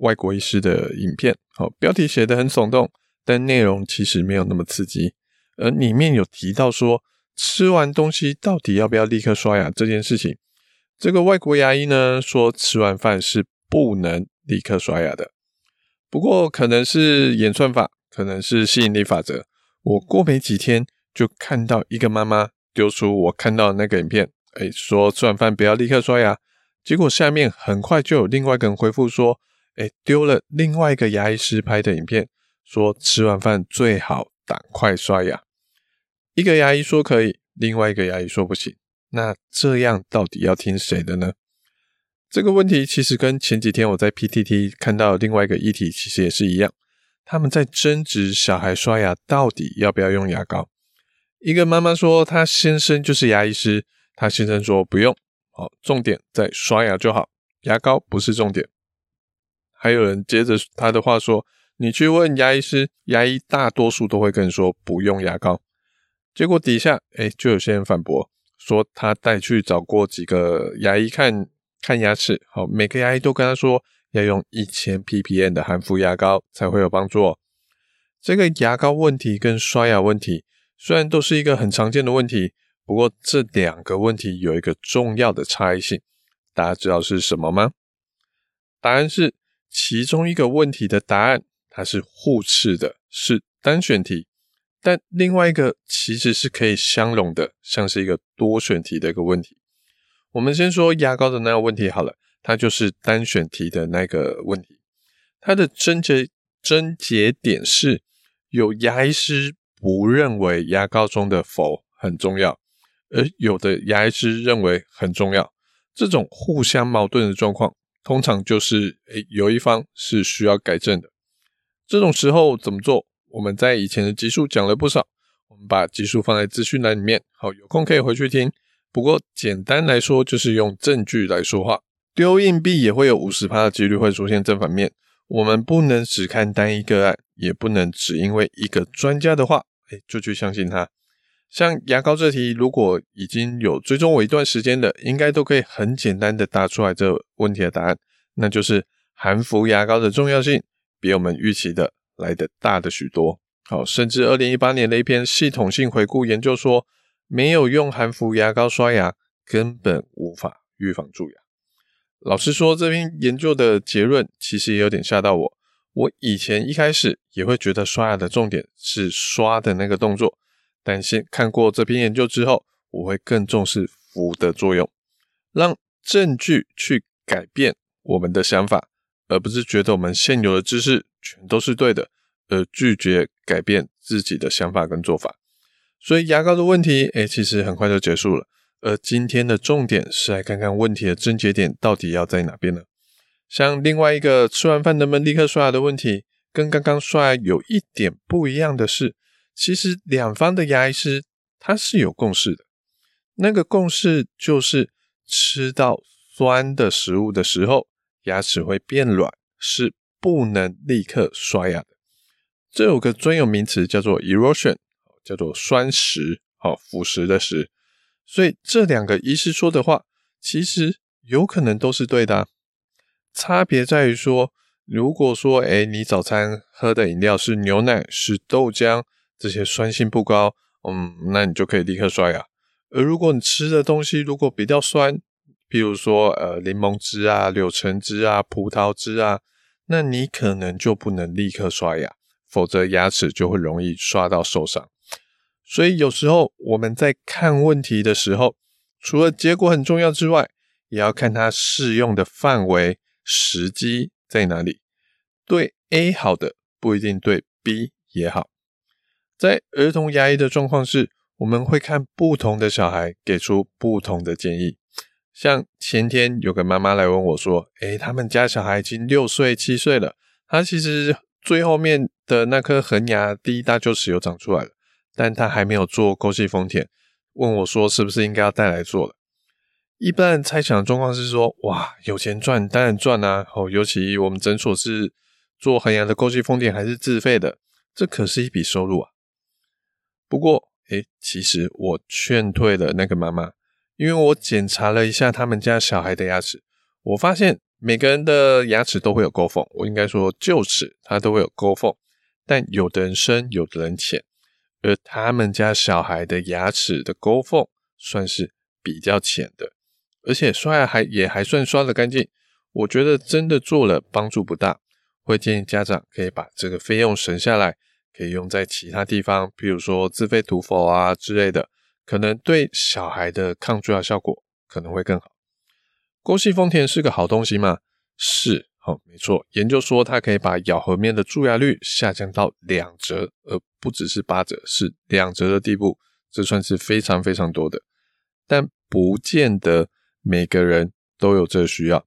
外国医师的影片，好，标题写得很耸动，但内容其实没有那么刺激。而里面有提到说，吃完东西到底要不要立刻刷牙这件事情。这个外国牙医呢说，吃完饭是不能立刻刷牙的。不过可能是演算法，可能是吸引力法则，我过没几天。就看到一个妈妈丢出我看到的那个影片，哎，说吃完饭不要立刻刷牙。结果下面很快就有另外一个人回复说，哎，丢了另外一个牙医师拍的影片，说吃完饭最好赶快刷牙。一个牙医说可以，另外一个牙医说不行。那这样到底要听谁的呢？这个问题其实跟前几天我在 PTT 看到另外一个议题其实也是一样，他们在争执小孩刷牙到底要不要用牙膏。一个妈妈说，她先生就是牙医师，她先生说不用，好，重点在刷牙就好，牙膏不是重点。还有人接着他的话说，你去问牙医师，牙医大多数都会跟你说不用牙膏。结果底下，哎，就有些人反驳说，他带去找过几个牙医看看牙齿，好，每个牙医都跟他说要用一千 ppm 的含氟牙膏才会有帮助哦。这个牙膏问题跟刷牙问题。虽然都是一个很常见的问题，不过这两个问题有一个重要的差异性，大家知道是什么吗？答案是其中一个问题的答案它是互斥的，是单选题，但另外一个其实是可以相容的，像是一个多选题的一个问题。我们先说牙膏的那个问题好了，它就是单选题的那个问题，它的症结症结点是有牙医师。不认为牙膏中的氟很重要，而有的牙医师认为很重要。这种互相矛盾的状况，通常就是诶有一方是需要改正的。这种时候怎么做？我们在以前的集数讲了不少，我们把集数放在资讯栏里面，好，有空可以回去听。不过简单来说，就是用证据来说话。丢硬币也会有五十趴的几率会出现正反面。我们不能只看单一个案，也不能只因为一个专家的话。哎，就去相信他。像牙膏这题，如果已经有追踪我一段时间的，应该都可以很简单的答出来这问题的答案，那就是含氟牙膏的重要性比我们预期的来得大的许多。好，甚至二零一八年的一篇系统性回顾研究说，没有用含氟牙膏刷牙，根本无法预防蛀牙。老实说，这篇研究的结论其实也有点吓到我。我以前一开始也会觉得刷牙的重点是刷的那个动作，但先看过这篇研究之后，我会更重视氟的作用，让证据去改变我们的想法，而不是觉得我们现有的知识全都是对的，而拒绝改变自己的想法跟做法。所以牙膏的问题，哎，其实很快就结束了。而今天的重点是来看看问题的症结点到底要在哪边呢？像另外一个吃完饭能不能立刻刷牙的问题，跟刚刚刷牙有一点不一样的是，其实两方的牙医师他是有共识的，那个共识就是吃到酸的食物的时候，牙齿会变软，是不能立刻刷牙的。这有个专有名词叫做 erosion，叫做酸蚀，好，腐蚀的蚀。所以这两个医师说的话，其实有可能都是对的。差别在于说，如果说，哎，你早餐喝的饮料是牛奶、是豆浆，这些酸性不高，嗯，那你就可以立刻刷牙。而如果你吃的东西如果比较酸，比如说，呃，柠檬汁啊、柳橙汁啊、葡萄汁啊，那你可能就不能立刻刷牙，否则牙齿就会容易刷到受伤。所以有时候我们在看问题的时候，除了结果很重要之外，也要看它适用的范围。时机在哪里？对 A 好的不一定对 B 也好。在儿童牙医的状况是，我们会看不同的小孩，给出不同的建议。像前天有个妈妈来问我说：“诶，他们家小孩已经六岁七岁了，他其实最后面的那颗恒牙第一大臼齿有长出来了，但他还没有做沟隙封填，问我说是不是应该要带来做了？一般猜想的状况是说，哇，有钱赚当然赚啊！哦，尤其我们诊所是做恒牙的沟隙封填还是自费的，这可是一笔收入啊。不过，诶，其实我劝退了那个妈妈，因为我检查了一下他们家小孩的牙齿，我发现每个人的牙齿都会有沟缝，我应该说臼齿它都会有沟缝，但有的人深，有的人浅，而他们家小孩的牙齿的沟缝算是比较浅的。而且刷牙还也还算刷得干净，我觉得真的做了帮助不大，会建议家长可以把这个费用省下来，可以用在其他地方，比如说自费涂氟啊之类的，可能对小孩的抗蛀牙效果可能会更好。沟隙封填是个好东西吗？是，好，没错，研究说它可以把咬合面的蛀牙率下降到两折，而不只是八折，是两折的地步，这算是非常非常多的，但不见得。每个人都有这需要，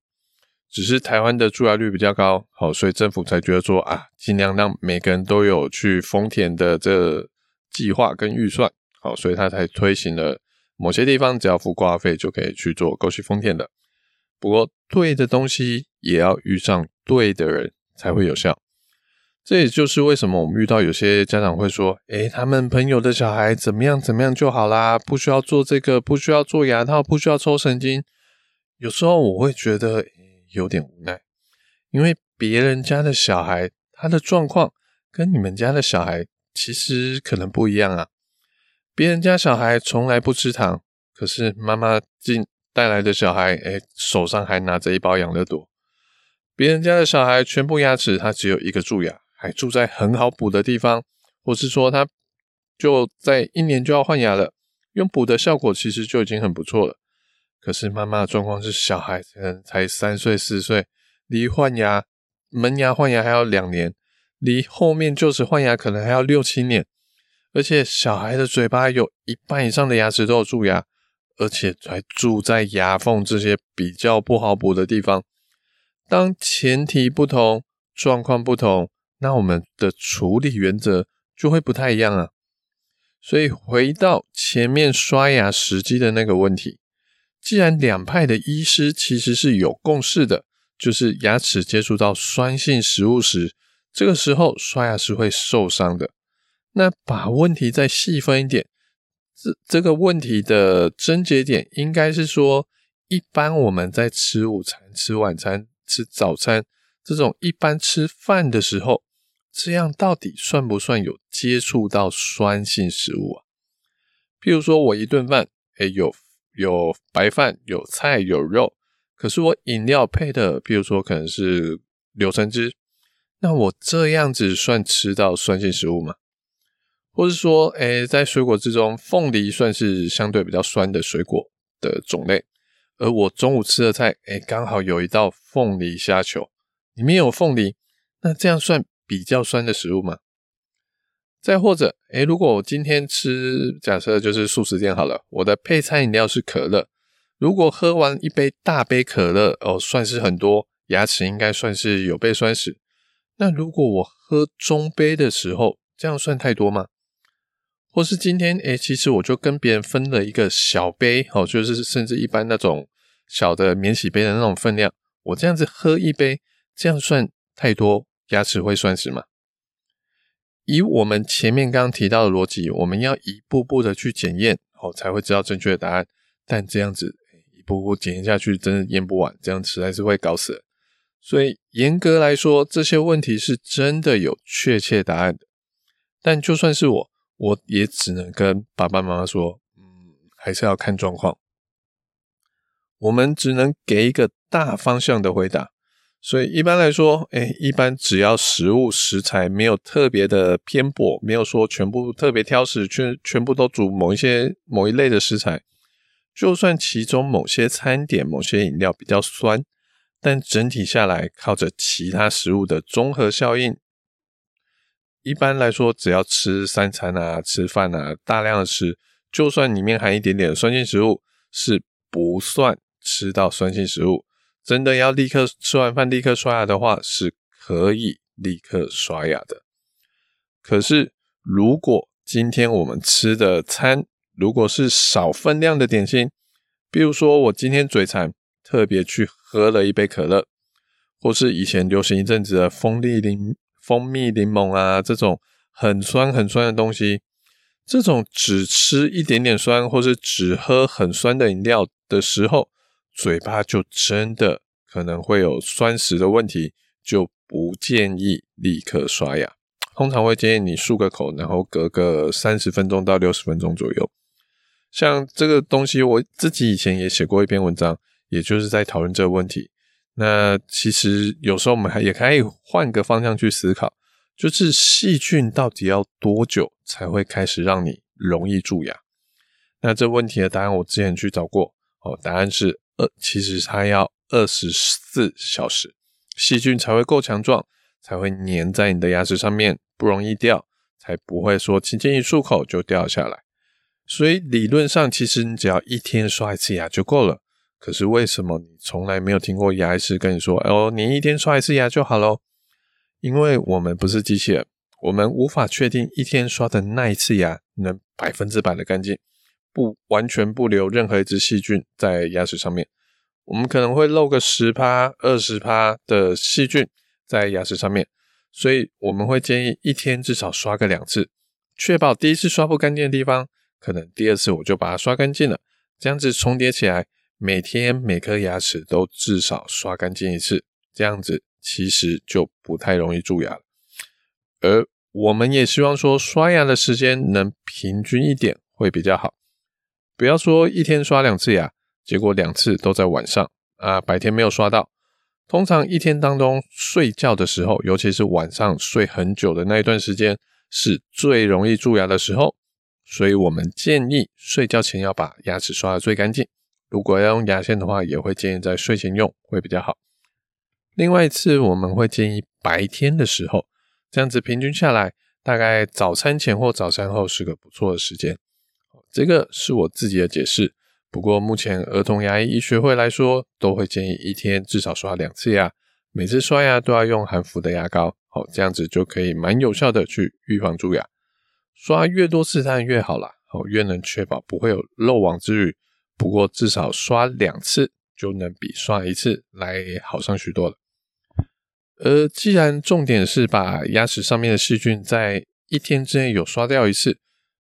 只是台湾的蛀牙率比较高，好，所以政府才觉得说啊，尽量让每个人都有去丰田的这计划跟预算，好，所以他才推行了某些地方只要付挂号费就可以去做沟隙封填的。不过，对的东西也要遇上对的人才会有效。这也就是为什么我们遇到有些家长会说，诶，他们朋友的小孩怎么样怎么样就好啦，不需要做这个，不需要做牙套，不需要抽神经。有时候我会觉得有点无奈，因为别人家的小孩他的状况跟你们家的小孩其实可能不一样啊。别人家小孩从来不吃糖，可是妈妈进带来的小孩，诶，手上还拿着一包养乐多。别人家的小孩全部牙齿他只有一个蛀牙。还住在很好补的地方，或是说他就在一年就要换牙了，用补的效果其实就已经很不错了。可是妈妈的状况是，小孩可能才三岁四岁，离换牙门牙换牙还要两年，离后面就是换牙可能还要六七年，而且小孩的嘴巴有一半以上的牙齿都有蛀牙，而且还住在牙缝这些比较不好补的地方。当前提不同，状况不同。那我们的处理原则就会不太一样啊，所以回到前面刷牙时机的那个问题，既然两派的医师其实是有共识的，就是牙齿接触到酸性食物时，这个时候刷牙是会受伤的。那把问题再细分一点，这这个问题的症结点应该是说，一般我们在吃午餐、吃晚餐、吃早餐这种一般吃饭的时候。这样到底算不算有接触到酸性食物啊？譬如说我一顿饭，诶，有有白饭、有菜、有肉，可是我饮料配的，譬如说可能是柳橙汁，那我这样子算吃到酸性食物吗？或是说，诶，在水果之中，凤梨算是相对比较酸的水果的种类，而我中午吃的菜，诶，刚好有一道凤梨虾球，里面有凤梨，那这样算比较酸的食物吗？再或者，诶，如果我今天吃，假设就是素食店好了，我的配餐饮料是可乐。如果喝完一杯大杯可乐，哦，算是很多，牙齿应该算是有被酸蚀。那如果我喝中杯的时候，这样算太多吗？或是今天，诶，其实我就跟别人分了一个小杯，哦，就是甚至一般那种小的免洗杯的那种分量，我这样子喝一杯，这样算太多？牙齿会酸蚀吗？以我们前面刚刚提到的逻辑，我们要一步步的去检验，哦，才会知道正确的答案。但这样子一步步检验下去，真的验不完，这样实在是会搞死。所以严格来说，这些问题是真的有确切答案的。但就算是我，我也只能跟爸爸妈妈说，嗯，还是要看状况。我们只能给一个大方向的回答。所以一般来说，哎，一般只要食物食材没有特别的偏颇，没有说全部特别挑食，全全部都煮某一些某一类的食材，就算其中某些餐点、某些饮料比较酸，但整体下来靠着其他食物的综合效应，一般来说，只要吃三餐啊、吃饭啊，大量的吃，就算里面含一点点酸性食物，是不算吃到酸性食物。真的要立刻吃完饭立刻刷牙的话，是可以立刻刷牙的。可是，如果今天我们吃的餐如果是少分量的点心，比如说我今天嘴馋，特别去喝了一杯可乐，或是以前流行一阵子的蜂蜜柠蜂蜜柠檬啊，这种很酸很酸的东西，这种只吃一点点酸，或是只喝很酸的饮料的时候，嘴巴就真的可能会有酸蚀的问题，就不建议立刻刷牙。通常会建议你漱个口，然后隔个三十分钟到六十分钟左右。像这个东西，我自己以前也写过一篇文章。也就是在讨论这个问题。那其实有时候我们还也可以换个方向去思考，就是细菌到底要多久才会开始让你容易蛀牙？那这问题的答案我之前去找过，哦，答案是二，其实它要二十四小时，细菌才会够强壮，才会粘在你的牙齿上面，不容易掉，才不会说轻轻一漱口就掉下来。所以理论上，其实你只要一天刷一次牙就够了。可是为什么你从来没有听过牙医师跟你说：“哦，你一天刷一次牙就好喽？”因为我们不是机器人，我们无法确定一天刷的那一次牙能百分之百的干净，不完全不留任何一只细菌在牙齿上面。我们可能会漏个十趴、二十趴的细菌在牙齿上面，所以我们会建议一天至少刷个两次，确保第一次刷不干净的地方，可能第二次我就把它刷干净了，这样子重叠起来。每天每颗牙齿都至少刷干净一次，这样子其实就不太容易蛀牙了。而我们也希望说，刷牙的时间能平均一点会比较好。不要说一天刷两次牙，结果两次都在晚上啊，白天没有刷到。通常一天当中睡觉的时候，尤其是晚上睡很久的那一段时间，是最容易蛀牙的时候。所以我们建议睡觉前要把牙齿刷得最干净。如果要用牙线的话，也会建议在睡前用会比较好。另外一次，我们会建议白天的时候，这样子平均下来，大概早餐前或早餐后是个不错的时间。这个是我自己的解释。不过目前儿童牙医医学会来说，都会建议一天至少刷两次牙，每次刷牙都要用含氟的牙膏。好，这样子就可以蛮有效的去预防蛀牙。刷越多次当然越好啦，好，越能确保不会有漏网之鱼。不过至少刷两次就能比刷一次来好上许多了。而既然重点是把牙齿上面的细菌在一天之内有刷掉一次，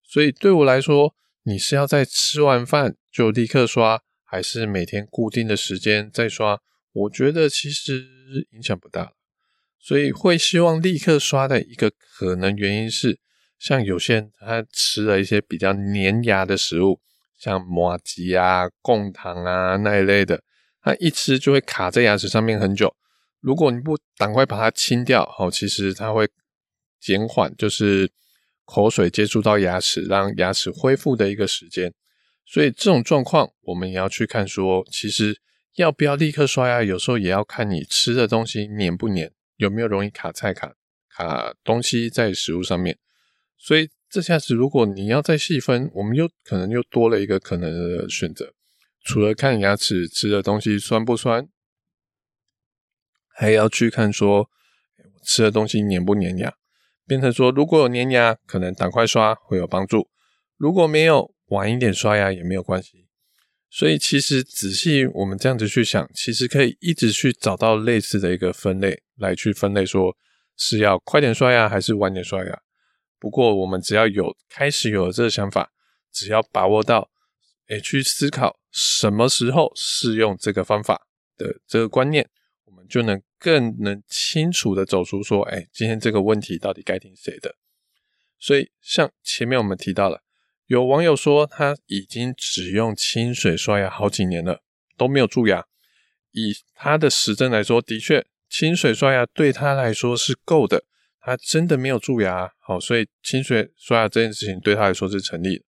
所以对我来说，你是要在吃完饭就立刻刷，还是每天固定的时间再刷？我觉得其实影响不大。所以会希望立刻刷的一个可能原因是，像有些人他吃了一些比较粘牙的食物。像麻吉啊、贡糖啊那一类的，它一吃就会卡在牙齿上面很久。如果你不赶快把它清掉，哦，其实它会减缓就是口水接触到牙齿，让牙齿恢复的一个时间。所以这种状况，我们也要去看说，其实要不要立刻刷牙，有时候也要看你吃的东西黏不黏，有没有容易卡菜卡卡东西在食物上面。所以。这下子，如果你要再细分，我们又可能又多了一个可能的选择。除了看牙齿吃的东西酸不酸，还要去看说吃的东西黏不黏牙。变成说，如果有黏牙，可能赶快刷会有帮助；如果没有，晚一点刷牙也没有关系。所以，其实仔细我们这样子去想，其实可以一直去找到类似的一个分类来去分类，说是要快点刷牙还是晚点刷牙。不过，我们只要有开始有了这个想法，只要把握到，诶，去思考什么时候适用这个方法的这个观念，我们就能更能清楚的走出说，诶，今天这个问题到底该听谁的？所以，像前面我们提到了，有网友说他已经只用清水刷牙好几年了，都没有蛀牙。以他的实证来说，的确，清水刷牙对他来说是够的。他真的没有蛀牙，好，所以清水刷牙这件事情对他来说是成立的。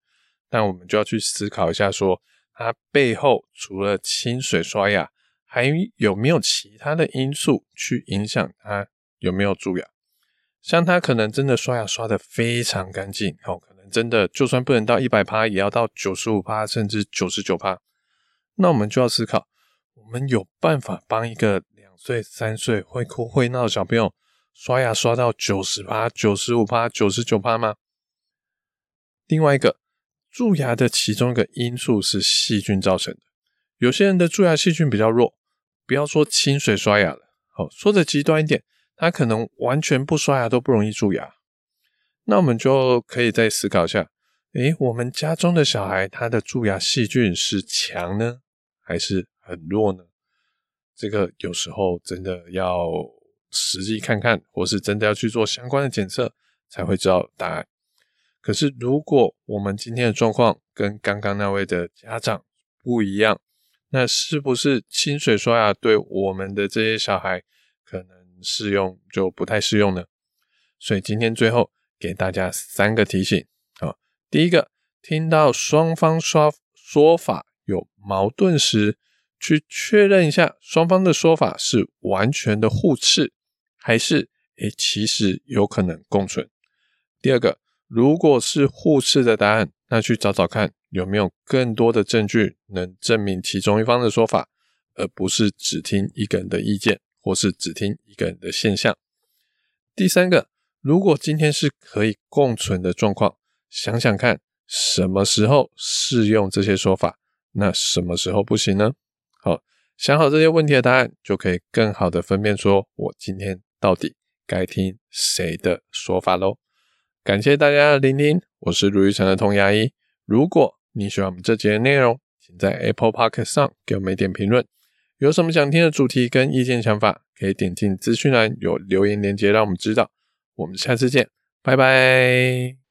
但我们就要去思考一下说，说他背后除了清水刷牙，还有没有其他的因素去影响他有没有蛀牙？像他可能真的刷牙刷得非常干净，哦，可能真的就算不能到一百趴，也要到九十五趴，甚至九十九趴。那我们就要思考，我们有办法帮一个两岁、三岁会哭会闹的小朋友？刷牙刷到九十趴、九十五趴、九十九趴吗？另外一个，蛀牙的其中一个因素是细菌造成的。有些人的蛀牙细菌比较弱，不要说清水刷牙了，好，说的极端一点，他可能完全不刷牙都不容易蛀牙。那我们就可以再思考一下，诶，我们家中的小孩他的蛀牙细菌是强呢，还是很弱呢？这个有时候真的要实际看看，或是真的要去做相关的检测，才会知道答案。可是如果我们今天的状况跟刚刚那位的家长不一样，那是不是清水刷牙对我们的这些小孩可能适用就不太适用呢？所以今天最后给大家三个提醒啊，第一个，听到双方说说法有矛盾时，去确认一下双方的说法是完全的互斥，还是诶其实有可能共存。第二个，如果是互斥的答案，那去找找看有没有更多的证据能证明其中一方的说法，而不是只听一个人的意见，或是只听一个人的现象。第三个，如果今天是可以共存的状况，想想看什么时候适用这些说法，那什么时候不行呢？好，想好这些问题的答案，就可以更好的分辨说，我今天到底该听谁的说法喽。感谢大家的聆听，我是卢玉成的童牙医。如果你喜欢我们这节的内容，请在 Apple Podcast 上给我们一点评论。有什么想听的主题跟意见想法，可以点进资讯栏有留言链接，让我们知道。我们下次见，拜拜。